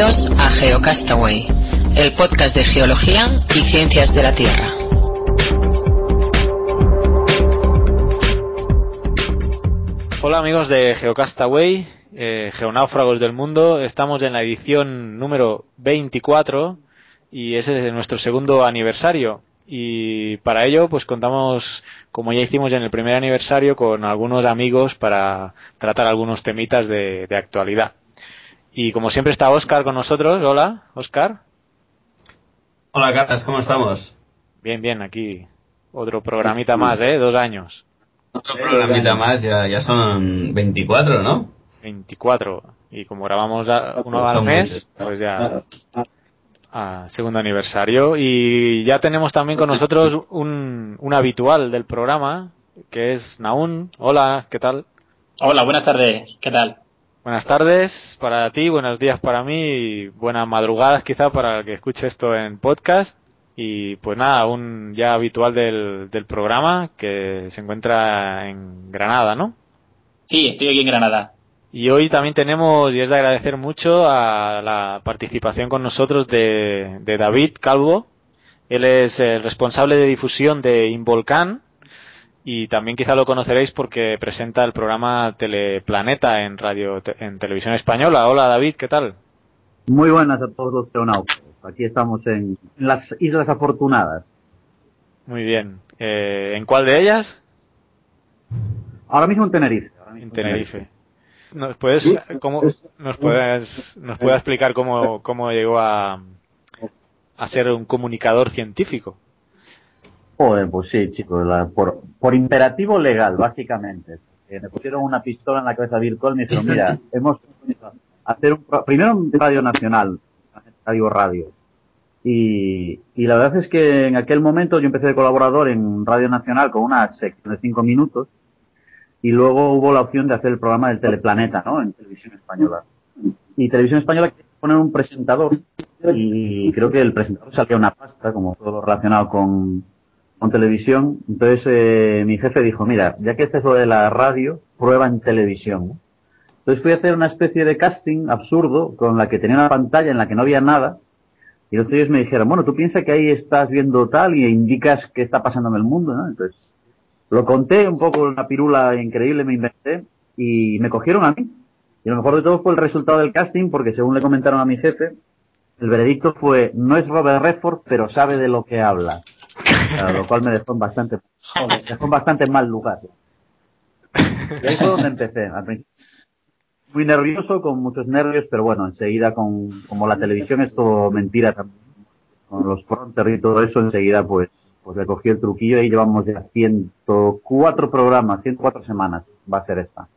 Bienvenidos a GeoCastaway, el podcast de geología y ciencias de la Tierra. Hola amigos de GeoCastaway, eh, geonáufragos del mundo. Estamos en la edición número 24 y ese es nuestro segundo aniversario. Y para ello, pues contamos, como ya hicimos en el primer aniversario, con algunos amigos para tratar algunos temitas de, de actualidad. Y como siempre está Oscar con nosotros. Hola, Oscar. Hola, Carlos, ¿cómo estamos? Bien, bien, aquí otro programita más, ¿eh? Dos años. Otro programita más, ya, ya son 24, ¿no? 24. Y como grabamos uno al mes, pues ya a segundo aniversario. Y ya tenemos también con nosotros un, un habitual del programa, que es Naun. Hola, ¿qué tal? Hola, buenas tardes. ¿Qué tal? Buenas tardes para ti, buenos días para mí y buenas madrugadas quizá para el que escuche esto en podcast. Y pues nada, un ya habitual del, del programa que se encuentra en Granada, ¿no? Sí, estoy aquí en Granada. Y hoy también tenemos, y es de agradecer mucho, a la participación con nosotros de, de David Calvo. Él es el responsable de difusión de Involcán y también quizá lo conoceréis porque presenta el programa Teleplaneta en radio, en televisión española. Hola David, ¿qué tal? Muy buenas a todos los geonáufragos. Aquí estamos en, en las Islas Afortunadas. Muy bien. Eh, ¿En cuál de ellas? Ahora mismo en Tenerife. ahora mismo En Tenerife. ¿Nos puedes, cómo, nos puedes, nos puedes explicar cómo, cómo llegó a, a ser un comunicador científico? Joder, pues sí, chicos, la- por, por imperativo legal, básicamente. Eh, me pusieron una pistola en la cabeza virtual y me dijeron, mira, hemos hacer un primero un Radio Nacional, Radio Radio. Y, y la verdad es que en aquel momento yo empecé de colaborador en Radio Nacional con una sección de cinco minutos y luego hubo la opción de hacer el programa del Teleplaneta, ¿no? En televisión española. Y televisión española quería poner un presentador y creo que el presentador salía una pasta, como todo lo relacionado con, con televisión. Entonces eh, mi jefe dijo, mira, ya que este es lo de la radio, prueba en televisión. Entonces fui a hacer una especie de casting absurdo con la que tenía una pantalla en la que no había nada. Y entonces ellos me dijeron, bueno, tú piensas que ahí estás viendo tal y indicas qué está pasando en el mundo, ¿no? Entonces lo conté un poco, una pirula increíble me inventé y me cogieron a mí. Y lo mejor de todo fue el resultado del casting porque según le comentaron a mi jefe, el veredicto fue, no es Robert Redford, pero sabe de lo que habla. Lo cual me dejó en bastante, en bastante mal lugar. Y ahí fue donde empecé. Al principio, muy nervioso, con muchos nervios, pero bueno, enseguida con, como la televisión es todo mentira también, con los pronter y todo eso, enseguida pues, pues le el truquillo y llevamos ya 104 programas, 104 semanas va a ser esta.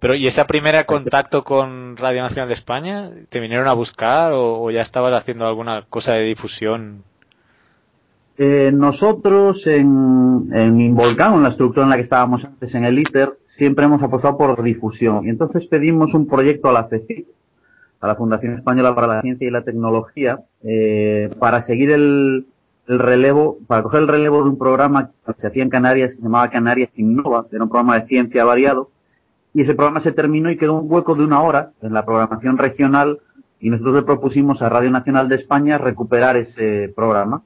Pero, ¿y ese primer contacto con Radio Nacional de España? ¿Te vinieron a buscar o ya estabas haciendo alguna cosa de difusión? Eh, nosotros en, en Involcán, en la estructura en la que estábamos antes en el ITER, siempre hemos apostado por difusión. Y entonces pedimos un proyecto a la CECIT, a la Fundación Española para la Ciencia y la Tecnología, eh, para seguir el, el relevo, para coger el relevo de un programa que se hacía en Canarias, que se llamaba Canarias Innova, era un programa de ciencia variado, y ese programa se terminó y quedó un hueco de una hora en la programación regional, y nosotros le propusimos a Radio Nacional de España recuperar ese programa.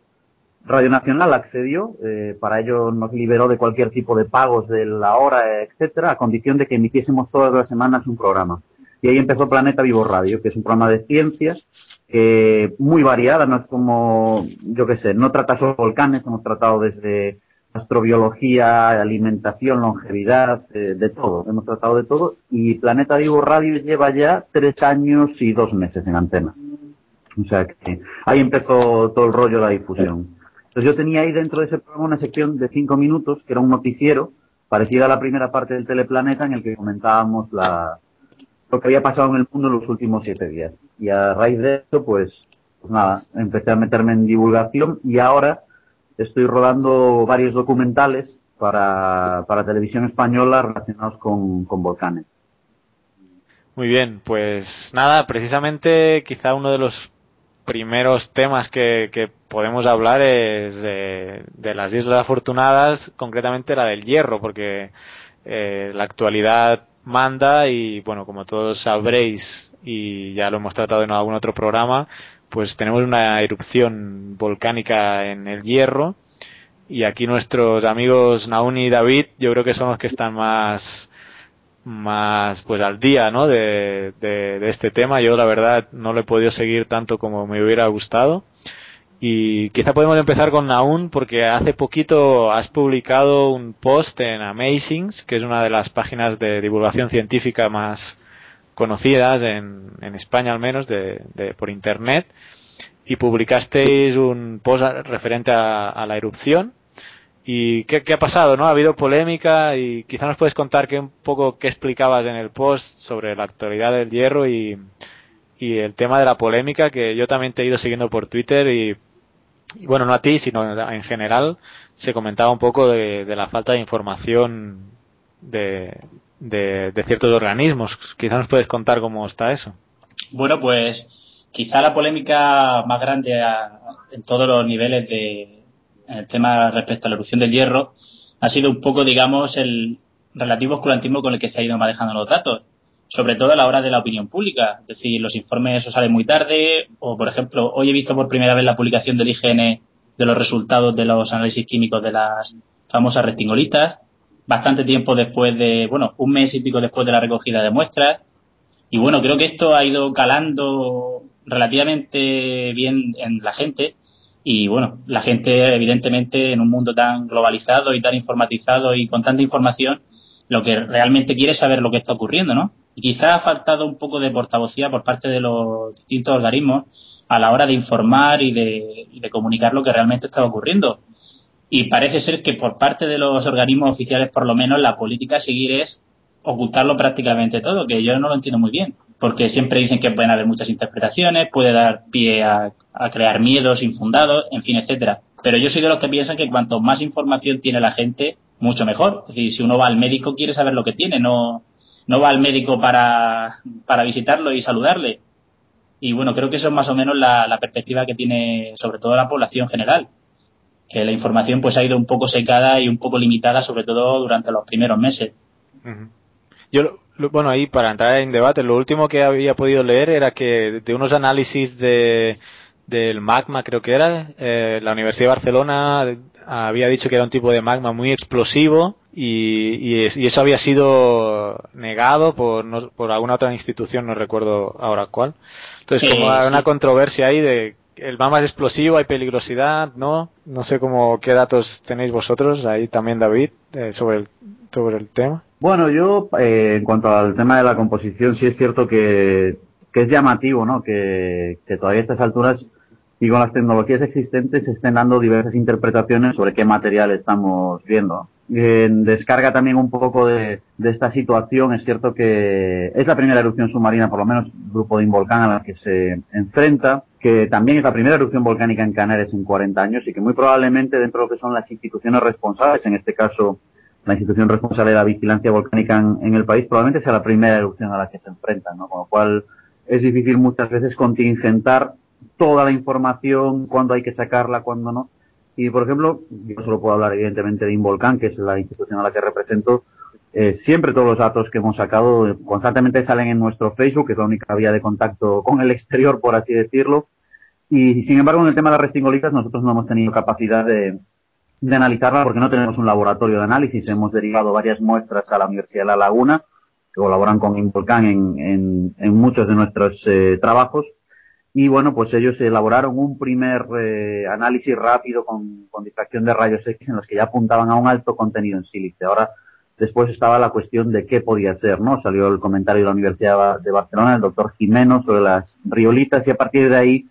Radio Nacional accedió, eh, para ello nos liberó de cualquier tipo de pagos de la hora, etcétera, a condición de que emitiésemos todas las semanas un programa. Y ahí empezó Planeta Vivo Radio, que es un programa de ciencias muy variada, no es como, yo qué sé, no trata solo volcanes, hemos tratado desde astrobiología, alimentación, longevidad, eh, de todo, hemos tratado de todo. Y Planeta Vivo Radio lleva ya tres años y dos meses en antena. O sea que ahí empezó todo el rollo de la difusión. Entonces yo tenía ahí dentro de ese programa una sección de cinco minutos, que era un noticiero, parecida a la primera parte del Teleplaneta, en el que comentábamos la, lo que había pasado en el mundo en los últimos siete días. Y a raíz de eso, pues, pues nada, empecé a meterme en divulgación y ahora estoy rodando varios documentales para, para televisión española relacionados con, con volcanes. Muy bien, pues nada, precisamente quizá uno de los primeros temas que, que podemos hablar es de, de las Islas Afortunadas, concretamente la del Hierro, porque eh, la actualidad manda y bueno, como todos sabréis y ya lo hemos tratado en algún otro programa, pues tenemos una erupción volcánica en el hierro y aquí nuestros amigos Nauni y David yo creo que son los que están más más pues al día ¿no? de, de, este tema. Yo la verdad no lo he podido seguir tanto como me hubiera gustado. Y quizá podemos empezar con Naun porque hace poquito has publicado un post en Amazings que es una de las páginas de divulgación científica más conocidas en, en España al menos de, de, por internet. Y publicasteis un post referente a, a la erupción ¿Y qué, qué, ha pasado? ¿no? Ha habido polémica y quizá nos puedes contar que un poco qué explicabas en el post sobre la actualidad del hierro y, y el tema de la polémica que yo también te he ido siguiendo por Twitter y, bueno, no a ti, sino en general se comentaba un poco de, la falta de información de, de, ciertos organismos. Quizá nos puedes contar cómo está eso. Bueno, pues quizá la polémica más grande en todos los niveles de, en el tema respecto a la erupción del hierro ha sido un poco, digamos, el relativo oscurantismo con el que se ha ido manejando los datos, sobre todo a la hora de la opinión pública. Es decir, los informes o salen muy tarde, o por ejemplo, hoy he visto por primera vez la publicación del IGN de los resultados de los análisis químicos de las famosas restingolitas, bastante tiempo después de, bueno, un mes y pico después de la recogida de muestras. Y bueno, creo que esto ha ido calando relativamente bien en la gente y bueno, la gente, evidentemente, en un mundo tan globalizado y tan informatizado y con tanta información, lo que realmente quiere es saber lo que está ocurriendo, ¿no? Y quizá ha faltado un poco de portavocía por parte de los distintos organismos a la hora de informar y de, y de comunicar lo que realmente está ocurriendo. Y parece ser que por parte de los organismos oficiales, por lo menos, la política a seguir es ocultarlo prácticamente todo, que yo no lo entiendo muy bien, porque siempre dicen que pueden haber muchas interpretaciones, puede dar pie a, crear miedos infundados, en fin, etcétera. Pero yo soy de los que piensan que cuanto más información tiene la gente, mucho mejor. Es decir, si uno va al médico quiere saber lo que tiene, no, no va al médico para, para visitarlo y saludarle. Y bueno, creo que eso es más o menos la, la perspectiva que tiene sobre todo la población general que la información pues ha ido un poco secada y un poco limitada, sobre todo durante los primeros meses. Yo, bueno, ahí para entrar en debate, lo último que había podido leer era que de unos análisis de, del magma, creo que era, eh, la Universidad de Barcelona había dicho que era un tipo de magma muy explosivo y, y, y eso había sido negado por, no, por alguna otra institución, no recuerdo ahora cuál. Entonces, como hay una controversia ahí de el magma es explosivo, hay peligrosidad, ¿no? No sé cómo, qué datos tenéis vosotros ahí también, David, eh, sobre, el, sobre el tema. Bueno, yo, eh, en cuanto al tema de la composición, sí es cierto que, que es llamativo, ¿no? Que, que todavía a estas alturas y con las tecnologías existentes se estén dando diversas interpretaciones sobre qué material estamos viendo. En descarga también un poco de, de, esta situación, es cierto que es la primera erupción submarina, por lo menos grupo de Involcán a la que se enfrenta, que también es la primera erupción volcánica en Canarias en 40 años y que muy probablemente dentro de lo que son las instituciones responsables, en este caso la institución responsable de la vigilancia volcánica en, en, el país probablemente sea la primera erupción a la que se enfrentan, ¿no? Con lo cual es difícil muchas veces contingentar toda la información, cuándo hay que sacarla, cuándo no. Y, por ejemplo, yo solo puedo hablar evidentemente de Involcán, que es la institución a la que represento. Eh, siempre todos los datos que hemos sacado constantemente salen en nuestro Facebook, que es la única vía de contacto con el exterior, por así decirlo. Y, sin embargo, en el tema de las restingolitas, nosotros no hemos tenido capacidad de, de analizarla porque no tenemos un laboratorio de análisis. Hemos derivado varias muestras a la Universidad de La Laguna, que colaboran con Involcán en, en, en muchos de nuestros eh, trabajos. Y bueno, pues ellos elaboraron un primer eh, análisis rápido con, con difracción de rayos X en los que ya apuntaban a un alto contenido en sílice. Ahora, después estaba la cuestión de qué podía ser, ¿no? Salió el comentario de la Universidad de Barcelona, el doctor Jimeno, sobre las riolitas y a partir de ahí,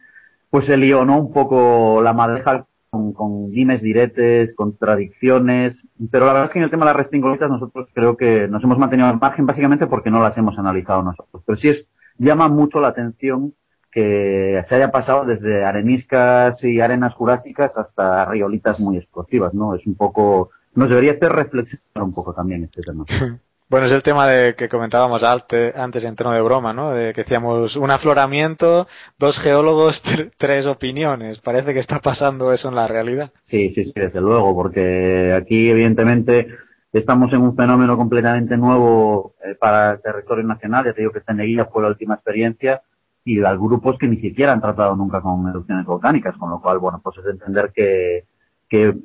pues se lió. Un poco la madeja con, con dimes diretes, contradicciones, pero la verdad es que en el tema de las restingolitas nosotros creo que nos hemos mantenido al margen básicamente porque no las hemos analizado nosotros. Pero sí es, llama mucho la atención que se haya pasado desde areniscas y arenas jurásicas hasta riolitas muy explosivas, ¿no? Es un poco, nos debería hacer reflexionar un poco también este tema. Bueno, es el tema de que comentábamos antes en tono de broma, ¿no? De que decíamos un afloramiento, dos geólogos, tres opiniones. Parece que está pasando eso en la realidad. Sí, sí, sí, desde luego, porque aquí evidentemente estamos en un fenómeno completamente nuevo eh, para el territorio nacional. Ya te digo que Ceneguilla fue la última experiencia y hay grupos que ni siquiera han tratado nunca con erupciones volcánicas, con lo cual, bueno, pues es de entender que, que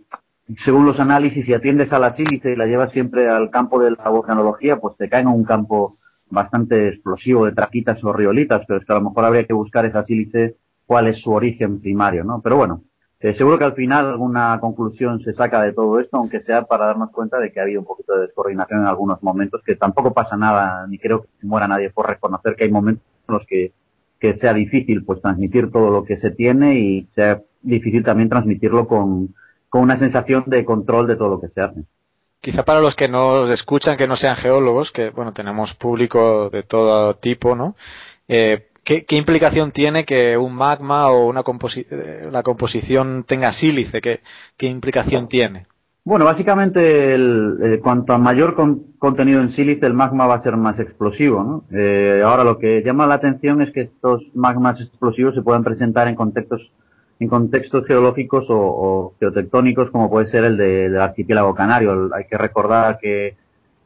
según los análisis, si atiendes a la sílice y la llevas siempre al campo de la volcanología, pues te caen en un campo bastante explosivo de traquitas o riolitas, pero es que a lo mejor habría que buscar esa sílice cuál es su origen primario, ¿no? Pero bueno, eh, seguro que al final alguna conclusión se saca de todo esto, aunque sea para darnos cuenta de que ha habido un poquito de descoordinación en algunos momentos, que tampoco pasa nada, ni creo que muera nadie por reconocer que hay momentos en los que, que sea difícil pues transmitir todo lo que se tiene y sea difícil también transmitirlo con, con una sensación de control de todo lo que se hace. Quizá para los que nos escuchan, que no sean geólogos, que bueno, tenemos público de todo tipo, ¿no? Eh, ¿qué, implicación tiene que un magma o una eh, la composición tenga sílice? ¿Qué, qué implicación tiene? Bueno, básicamente, el, eh, cuanto a mayor contenido en sílice, el magma va a ser más explosivo. ¿no? Eh, ahora, lo que llama la atención es que estos magmas explosivos se pueden presentar en contextos en contextos geológicos o, geotectónicos como puede ser el de, del archipiélago canario. Hay que recordar que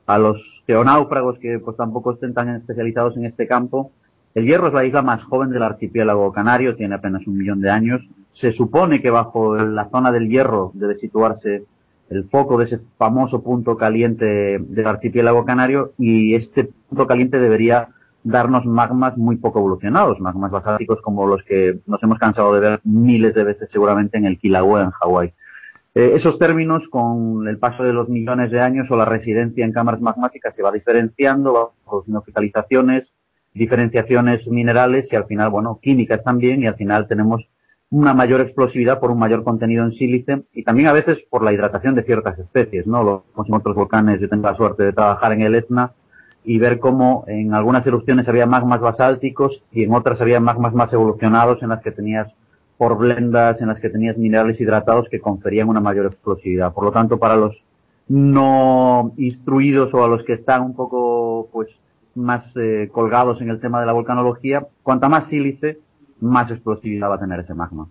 a los geonáufragos que pues tampoco estén tan especializados en este campo, el Hierro es la isla más joven del archipiélago canario, tiene apenas un millón de años. Se supone que bajo la zona del Hierro debe situarse el foco de ese famoso punto caliente del archipiélago canario y este punto caliente debería darnos magmas muy poco evolucionados, magmas basálticos como los que nos hemos cansado de ver miles de veces seguramente en el Kilauea en Hawái. Eh, esos términos, con el paso de los millones de años o la residencia en cámaras magmáticas, se va diferenciando, va produciendo cristalizaciones, diferenciaciones minerales y al final, bueno, químicas también y al final tenemos una mayor explosividad por un mayor contenido en sílice y también a veces por la hidratación de ciertas especies, ¿no? Los, en otros volcanes, yo tengo la suerte de trabajar en el Etna y ver cómo en algunas erupciones había magmas basálticos y en otras había magmas más evolucionados en las que tenías por blendas, en las que tenías minerales hidratados que conferían una mayor explosividad. Por lo tanto, para los no instruidos o a los que están un poco pues más eh, colgados en el tema de la volcanología, cuanta más sílice, más explosividad va a tener ese magma.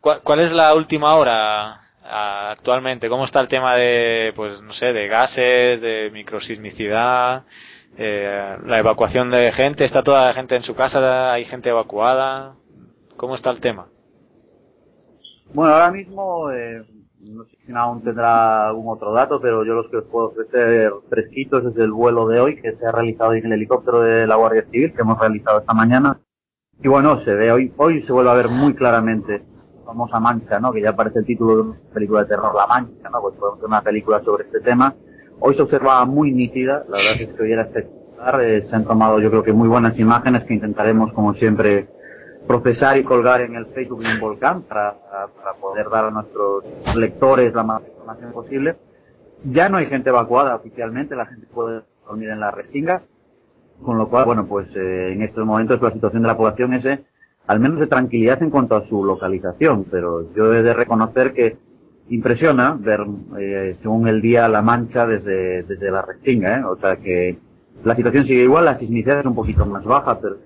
¿Cuál, es la última hora actualmente? ¿Cómo está el tema de, pues no sé, de gases, de microsismicidad? Eh, la evacuación de gente, ¿está toda la gente en su casa? ¿Hay gente evacuada? ¿Cómo está el tema? Bueno, ahora mismo, eh, no sé si aún tendrá algún otro dato, pero yo los que os puedo ofrecer fresquitos es el vuelo de hoy que se ha realizado en el helicóptero de la Guardia Civil que hemos realizado esta mañana. Y bueno, se ve hoy, hoy se vuelve a ver muy claramente la famosa mancha, ¿no? Que ya aparece el título de una película de terror, La Mancha, ¿no? Pues podemos hacer una película sobre este tema Hoy se observaba muy nítida, la verdad es que hoy era espectacular, eh, se han tomado yo creo que muy buenas imágenes que intentaremos como siempre procesar y colgar en el Facebook de un volcán para, para, poder dar a nuestros lectores la más información posible. Ya no hay gente evacuada oficialmente, la gente puede dormir en la restinga, con lo cual, bueno, pues eh, en estos momentos la situación de la población es eh, al menos de tranquilidad en cuanto a su localización, pero yo he de reconocer que impresiona ver, eh, según el día, la mancha desde, desde la restinga, ¿eh? O sea que la situación sigue igual, la sismicidad es un poquito más baja, pero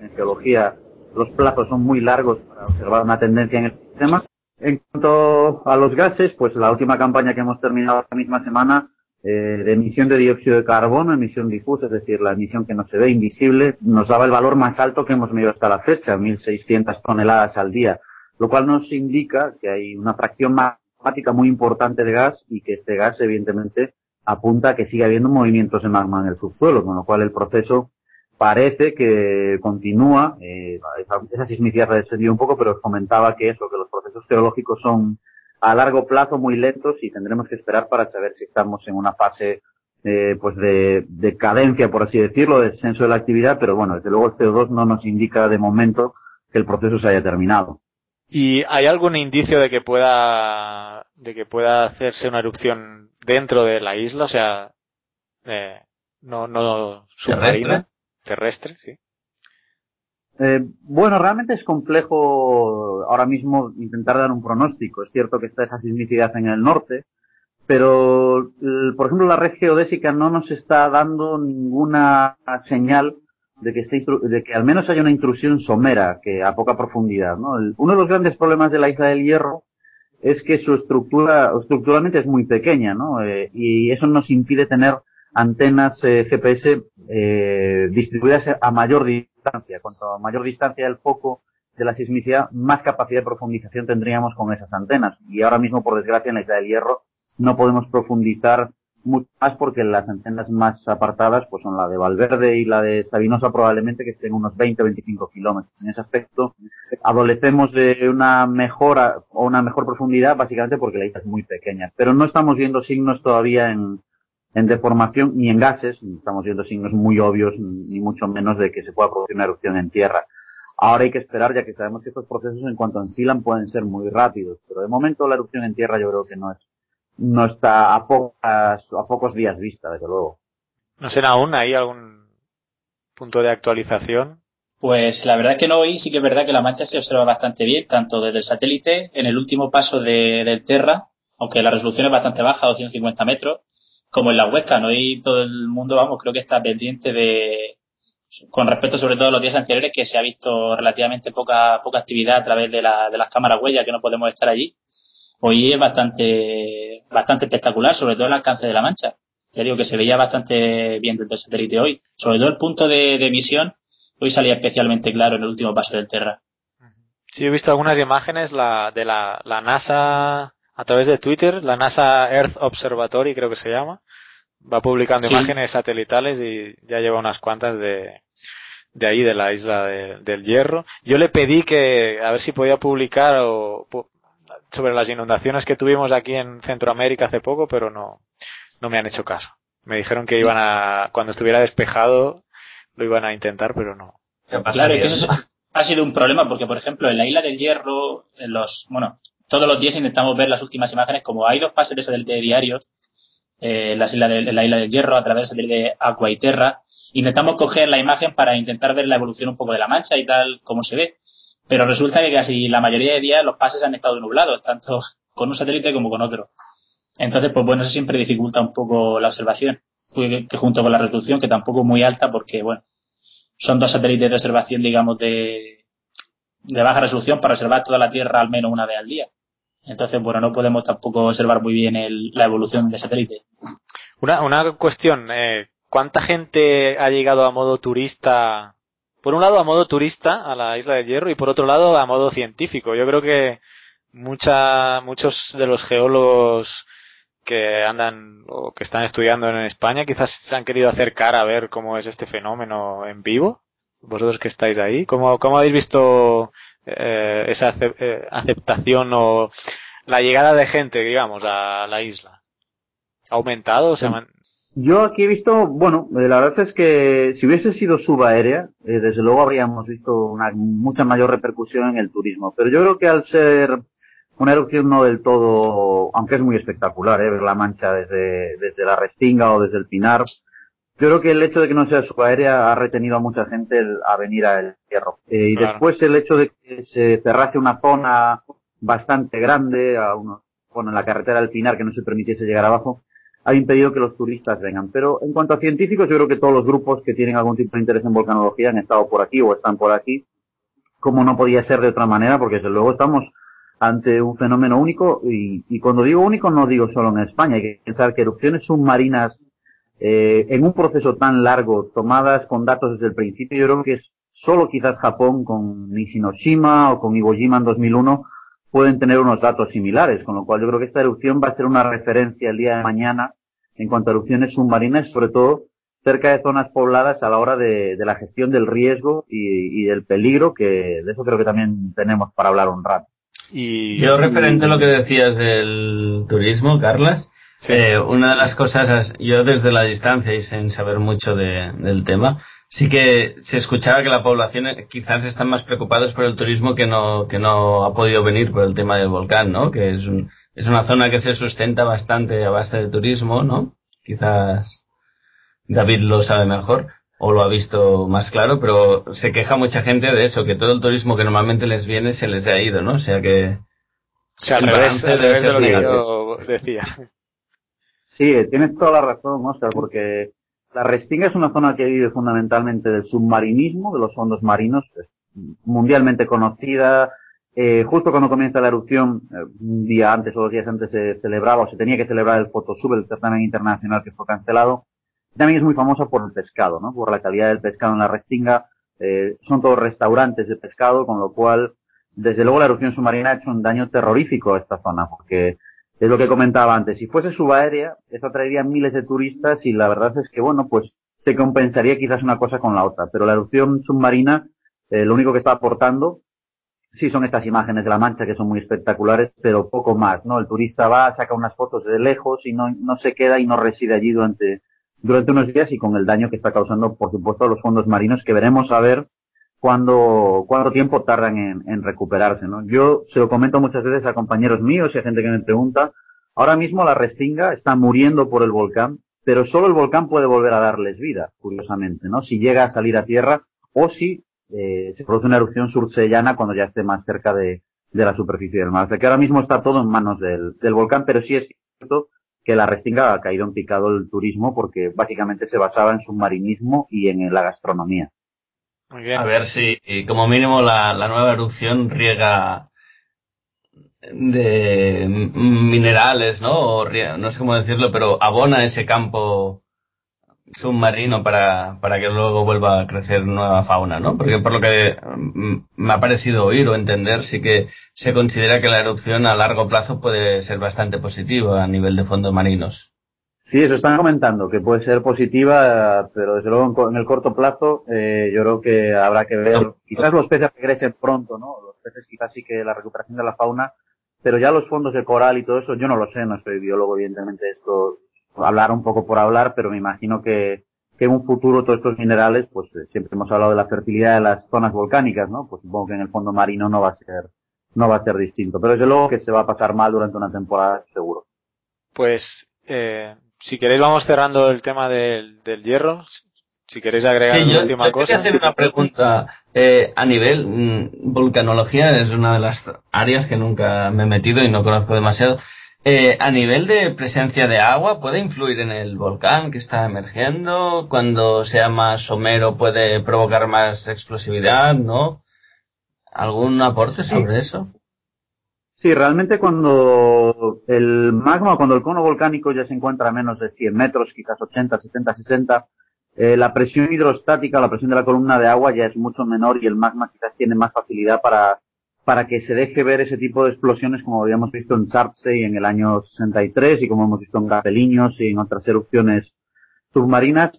en geología los plazos son muy largos para observar una tendencia en el sistema. En cuanto a los gases, pues la última campaña que hemos terminado la misma semana eh, de emisión de dióxido de carbono, emisión difusa, es decir, la emisión que no se ve, invisible, nos daba el valor más alto que hemos medido hasta la fecha, 1.600 toneladas al día, lo cual nos indica que hay una fracción más muy importante de gas y que este gas evidentemente apunta a que sigue habiendo movimientos de magma en el subsuelo, con lo cual el proceso parece que continúa, eh, esa, sismicidad descendió un poco, pero os comentaba que eso, que los procesos geológicos son a largo plazo muy lentos y tendremos que esperar para saber si estamos en una fase eh, pues de, de cadencia, por así decirlo, de descenso de la actividad, pero bueno, desde luego el CO2 no nos indica de momento que el proceso se haya terminado. ¿Y hay algún indicio de que pueda, de que pueda hacerse una erupción dentro de la isla? O sea, eh, no, no submarina, terrestre, sí. Eh, bueno, realmente es complejo ahora mismo intentar dar un pronóstico. Es cierto que está esa sismicidad en el norte, pero, por ejemplo, la red geodésica no nos está dando ninguna señal de que, esté, de que al menos haya una intrusión somera, que a poca profundidad. ¿no? uno de los grandes problemas de la isla del Hierro es que su estructura, estructuralmente es muy pequeña, ¿no? Eh, y eso nos impide tener antenas eh, GPS eh, distribuidas a mayor distancia. Cuanto mayor distancia del foco de la sismicidad, más capacidad de profundización tendríamos con esas antenas. Y ahora mismo, por desgracia, en la isla del Hierro no podemos profundizar mucho más porque las antenas más apartadas pues son la de Valverde y la de Sabinosa probablemente que estén unos 20-25 kilómetros. En ese aspecto adolecemos de una mejora o una mejor profundidad básicamente porque la isla es muy pequeña. Pero no estamos viendo signos todavía en, en deformación ni en gases, estamos viendo signos muy obvios ni mucho menos de que se pueda producir una erupción en tierra. Ahora hay que esperar ya que sabemos que estos procesos en cuanto enfilan pueden ser muy rápidos, pero de momento la erupción en tierra yo creo que no es no está a, pocas, a pocos días vista, desde luego. ¿No será aún ahí algún punto de actualización? Pues la verdad es que no, hoy sí que es verdad que la mancha se observa bastante bien, tanto desde el satélite, en el último paso de, del Terra, aunque la resolución es bastante baja, 250 metros, como en la Huesca, ¿no? Y todo el mundo, vamos, creo que está pendiente de, con respecto sobre todo a los días anteriores, que se ha visto relativamente poca, poca actividad a través de, la, de las cámaras huellas, que no podemos estar allí hoy es bastante, bastante espectacular, sobre todo el alcance de la mancha. Ya digo que se veía bastante bien desde el satélite hoy. Sobre todo el punto de, de emisión, hoy salía especialmente claro en el último paso del Terra. Sí, he visto algunas imágenes la, de la, la NASA a través de Twitter, la NASA Earth Observatory creo que se llama. Va publicando Sí. imágenes satelitales y ya lleva unas cuantas de, de ahí, de la isla de- del Hierro. Yo le pedí que, a ver si podía publicar o, sobre las inundaciones que tuvimos aquí en Centroamérica hace poco, pero no, no me han hecho caso. Me dijeron que iban a, cuando estuviera despejado, lo iban a intentar, pero no. Claro, es que eso ha sido un problema porque, por ejemplo, en la isla del Hierro, en los, bueno, todos los días intentamos ver las últimas imágenes, como hay dos pases de satélite diarios, eh, en, en la isla del Hierro, a través del satélite Aqua y Terra, intentamos coger la imagen para intentar ver la evolución un poco de la mancha y tal, como se ve. Pero resulta que casi la mayoría de días los pases han estado nublados, tanto con un satélite como con otro. Entonces, pues bueno, eso siempre dificulta un poco la observación, que, junto con la resolución, que tampoco es muy alta, porque bueno, son dos satélites de observación, digamos, de, de baja resolución para observar toda la Tierra al menos una vez al día. Entonces, bueno, no podemos tampoco observar muy bien el- la evolución del satélite. Una, una cuestión, eh, ¿cuánta gente ha llegado a modo turista? Por un lado a modo turista a la isla del Hierro y por otro lado a modo científico. Yo creo que mucha, muchos de los geólogos que andan o que están estudiando en España quizás se han querido acercar a ver cómo es este fenómeno en vivo. Vosotros que estáis ahí, ¿cómo, cómo habéis visto eh, esa ace- eh, aceptación o la llegada de gente, digamos, a la isla? ¿Ha aumentado? ¿Se ha man- Yo aquí he visto, bueno, eh, la verdad es que si hubiese sido subaérea, eh, desde luego habríamos visto una mucha mayor repercusión en el turismo. Pero yo creo que al ser una erupción no del todo, aunque es muy espectacular, eh, ver la mancha desde, desde la Restinga o desde el Pinar, yo creo que el hecho de que no sea subaérea ha retenido a mucha gente el- a venir al Hierro. Eh, y Claro. después el hecho de que se cerrase una zona bastante grande, a bueno, en la carretera del Pinar, que no se permitiese llegar abajo, ha impedido que los turistas vengan. Pero en cuanto a científicos, yo creo que todos los grupos que tienen algún tipo de interés en volcanología han estado por aquí o están por aquí, como no podía ser de otra manera, porque desde luego estamos ante un fenómeno único y, y cuando digo único no digo solo en España, hay que pensar que erupciones submarinas eh, en un proceso tan largo, tomadas con datos desde el principio, yo creo que es solo quizás Japón con Nishinoshima o con Iwo Jima en 2001 pueden tener unos datos similares, con lo cual yo creo que esta erupción va a ser una referencia el día de mañana en cuanto a erupciones submarinas, sobre todo cerca de zonas pobladas a la hora de, de la gestión del riesgo y, y del peligro, que de eso creo que también tenemos para hablar un rato. Y Yo referente a lo que decías del turismo, Carlas, Sí. eh, una de las cosas, yo desde la distancia y sin saber mucho de- del tema, sí que se escuchaba que la población eh, quizás están más preocupados por el turismo que no, que no ha podido venir por el tema del volcán, ¿no? Que es, un- es una zona que se sustenta bastante a base de turismo, ¿no? Quizás David lo sabe mejor o lo ha visto más claro, pero se queja mucha gente de eso, que todo el turismo que normalmente les viene se les ha ido, ¿no? O sea que O sea, al el revés, balance al debe revés de ser lo que negativo. yo decía. Sí, tienes toda la razón, Oscar, porque la Restinga es una zona que vive fundamentalmente del submarinismo, de los fondos marinos, es mundialmente conocida, eh, justo cuando comienza la erupción, eh, un día antes o dos días antes se celebraba o se tenía que celebrar el Photosub, el certamen internacional que fue cancelado. También es muy famosa por el pescado, ¿no? Por la calidad del pescado en la Restinga. Eh, son todos restaurantes de pescado, con lo cual, desde luego la erupción submarina ha hecho un daño terrorífico a esta zona, porque es lo que comentaba antes. Si fuese subaérea, eso atraería miles de turistas y la verdad es que, bueno, pues se compensaría quizás una cosa con la otra. Pero la erupción submarina, eh, lo único que está aportando Sí, son estas imágenes de la mancha que son muy espectaculares, pero poco más, ¿no? El turista va, saca unas fotos de lejos y no, no se queda y no reside allí durante, durante unos días y con el daño que está causando, por supuesto, a los fondos marinos que veremos a ver cuándo, cuánto tiempo tardan en, en recuperarse, ¿no? Yo se lo comento muchas veces a compañeros míos y a gente que me pregunta, ahora mismo la Restinga está muriendo por el volcán, pero solo el volcán puede volver a darles vida, curiosamente, ¿no? Si llega a salir a tierra o si eh, se produce una erupción sursellana cuando ya esté más cerca de, de, la superficie del mar. O sea que ahora mismo está todo en manos del, del volcán, pero sí es cierto que la Restinga ha caído en picado el turismo porque básicamente se basaba en submarinismo y en la gastronomía. Muy bien. A ver si como mínimo la, la nueva erupción riega de minerales, ¿no? O, no sé cómo decirlo, pero abona ese campo submarino para, para que luego vuelva a crecer nueva fauna, ¿no? Porque por lo que mm, me ha parecido oír o entender, sí que se considera que la erupción a largo plazo puede ser bastante positiva a nivel de fondos marinos. Sí, eso están comentando, que puede ser positiva, pero desde luego en el corto plazo eh, yo creo que habrá que ver, quizás los peces regresen pronto, ¿no? Los peces quizás sí que la recuperación de la fauna, pero ya los fondos de coral y todo eso, yo no lo sé, no soy biólogo, evidentemente esto hablar un poco por hablar, pero me imagino que, que en un futuro todos estos minerales, pues eh, siempre hemos hablado de la fertilidad de las zonas volcánicas, ¿no? Pues supongo que en el fondo marino no va a ser, no va a ser distinto. Pero desde luego que se va a pasar mal durante una temporada, seguro. Pues, eh, si queréis vamos cerrando el tema del, del hierro. Si queréis agregar sí, una yo, última yo cosa. Quería hacer una pregunta. Eh, a nivel mm, volcanología es una de las áreas que nunca me he metido y no conozco demasiado. Eh, a nivel de presencia de agua, ¿puede influir en el volcán que está emergiendo? Cuando sea más somero puede provocar más explosividad, ¿no? ¿Algún aporte sobre sí. eso? Sí, realmente cuando el magma, cuando el cono volcánico ya se encuentra a menos de 100 metros, quizás 80, 70, 60, eh, la presión hidrostática, la presión de la columna de agua ya es mucho menor y el magma quizás tiene más facilidad para para que se deje ver ese tipo de explosiones como habíamos visto en Chartsey en el año 63 y como hemos visto en Gapeliños y en otras erupciones submarinas.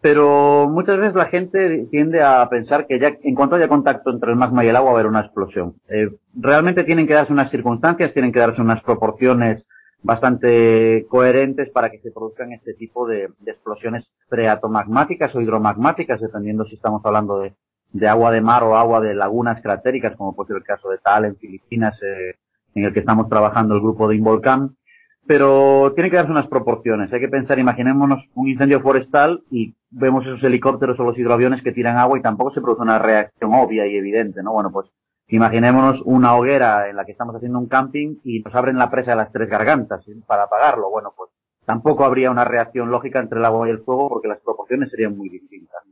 Pero muchas veces la gente tiende a pensar que ya en cuanto haya contacto entre el magma y el agua va a haber una explosión. Eh, realmente tienen que darse unas circunstancias, tienen que darse unas proporciones bastante coherentes para que se produzcan este tipo de, de explosiones freatomagmáticas o hidromagmáticas, dependiendo si estamos hablando de de agua de mar o agua de lagunas cratéricas, como puede ser el caso de Tal en Filipinas, eh, en el que estamos trabajando el grupo de Involcán. Pero tiene que darse unas proporciones. Hay que pensar, imaginémonos un incendio forestal y vemos esos helicópteros o los hidroaviones que tiran agua y tampoco se produce una reacción obvia y evidente, ¿no? Bueno, pues imaginémonos una hoguera en la que estamos haciendo un camping y nos abren la presa de las tres gargantas para apagarlo. Bueno, pues tampoco habría una reacción lógica entre el agua y el fuego porque las proporciones serían muy distintas.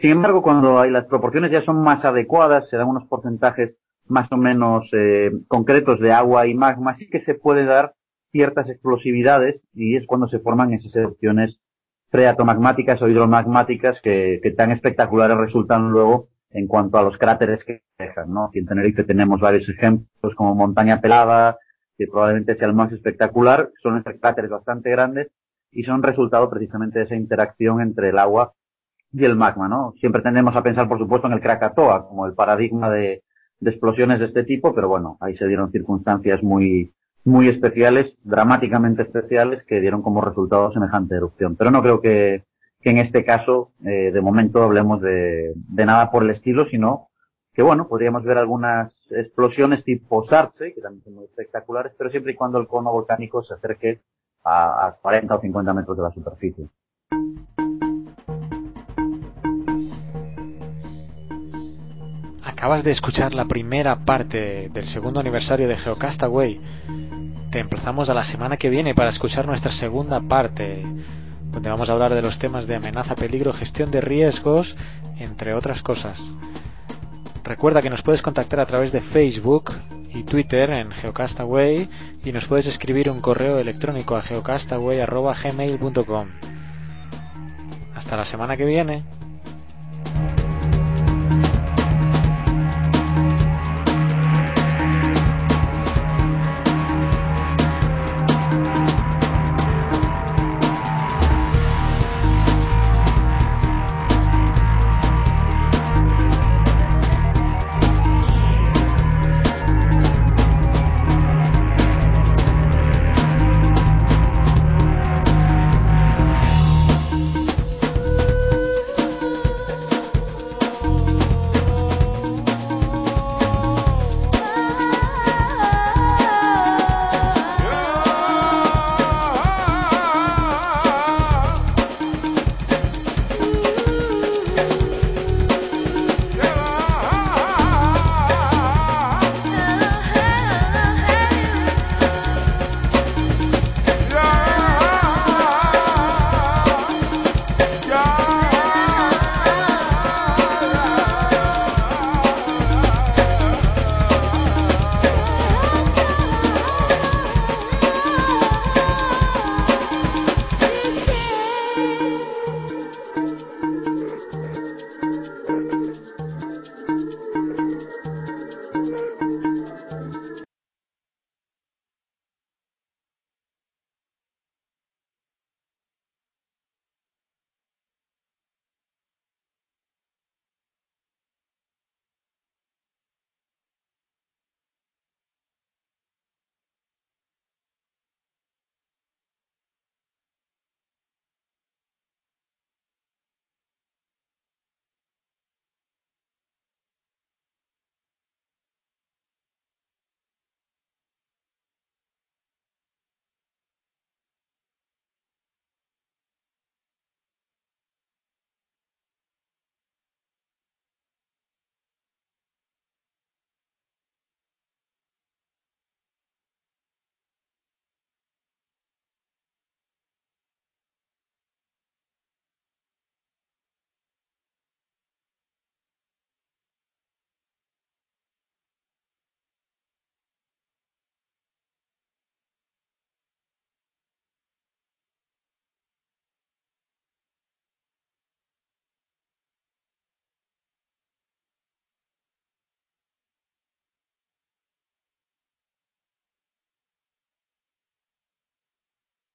Sin embargo, cuando hay las proporciones ya son más adecuadas, se dan unos porcentajes más o menos eh, concretos de agua y magma, sí que se puede dar ciertas explosividades y es cuando se forman esas erupciones freatomagmáticas o hidromagmáticas que, que tan espectaculares resultan luego en cuanto a los cráteres que dejan, ¿no? Aquí en Tenerife tenemos varios ejemplos como Montaña Pelada, que probablemente sea el más espectacular, son cráteres bastante grandes y son resultado precisamente de esa interacción entre el agua y el magma, ¿no? Siempre tendemos a pensar, por supuesto, en el Krakatoa como el paradigma de, explosiones de este tipo, pero bueno, ahí se dieron circunstancias muy, muy especiales, dramáticamente especiales, que dieron como resultado semejante erupción. Pero no creo que, que en este caso, eh, de momento, hablemos de, de nada por el estilo, sino que bueno, podríamos ver algunas explosiones tipo Sarce, que también son muy espectaculares, pero siempre y cuando el cono volcánico se acerque a, a 40 o 50 metros de la superficie. Acabas de escuchar la primera parte del segundo aniversario de Geocastaway. Te emplazamos a la semana que viene para escuchar nuestra segunda parte, donde vamos a hablar de los temas de amenaza, peligro, gestión de riesgos, entre otras cosas. Recuerda que nos puedes contactar a través de Facebook y Twitter en Geocastaway y nos puedes escribir un correo electrónico a geocastaway.gmail.com. Hasta la semana que viene.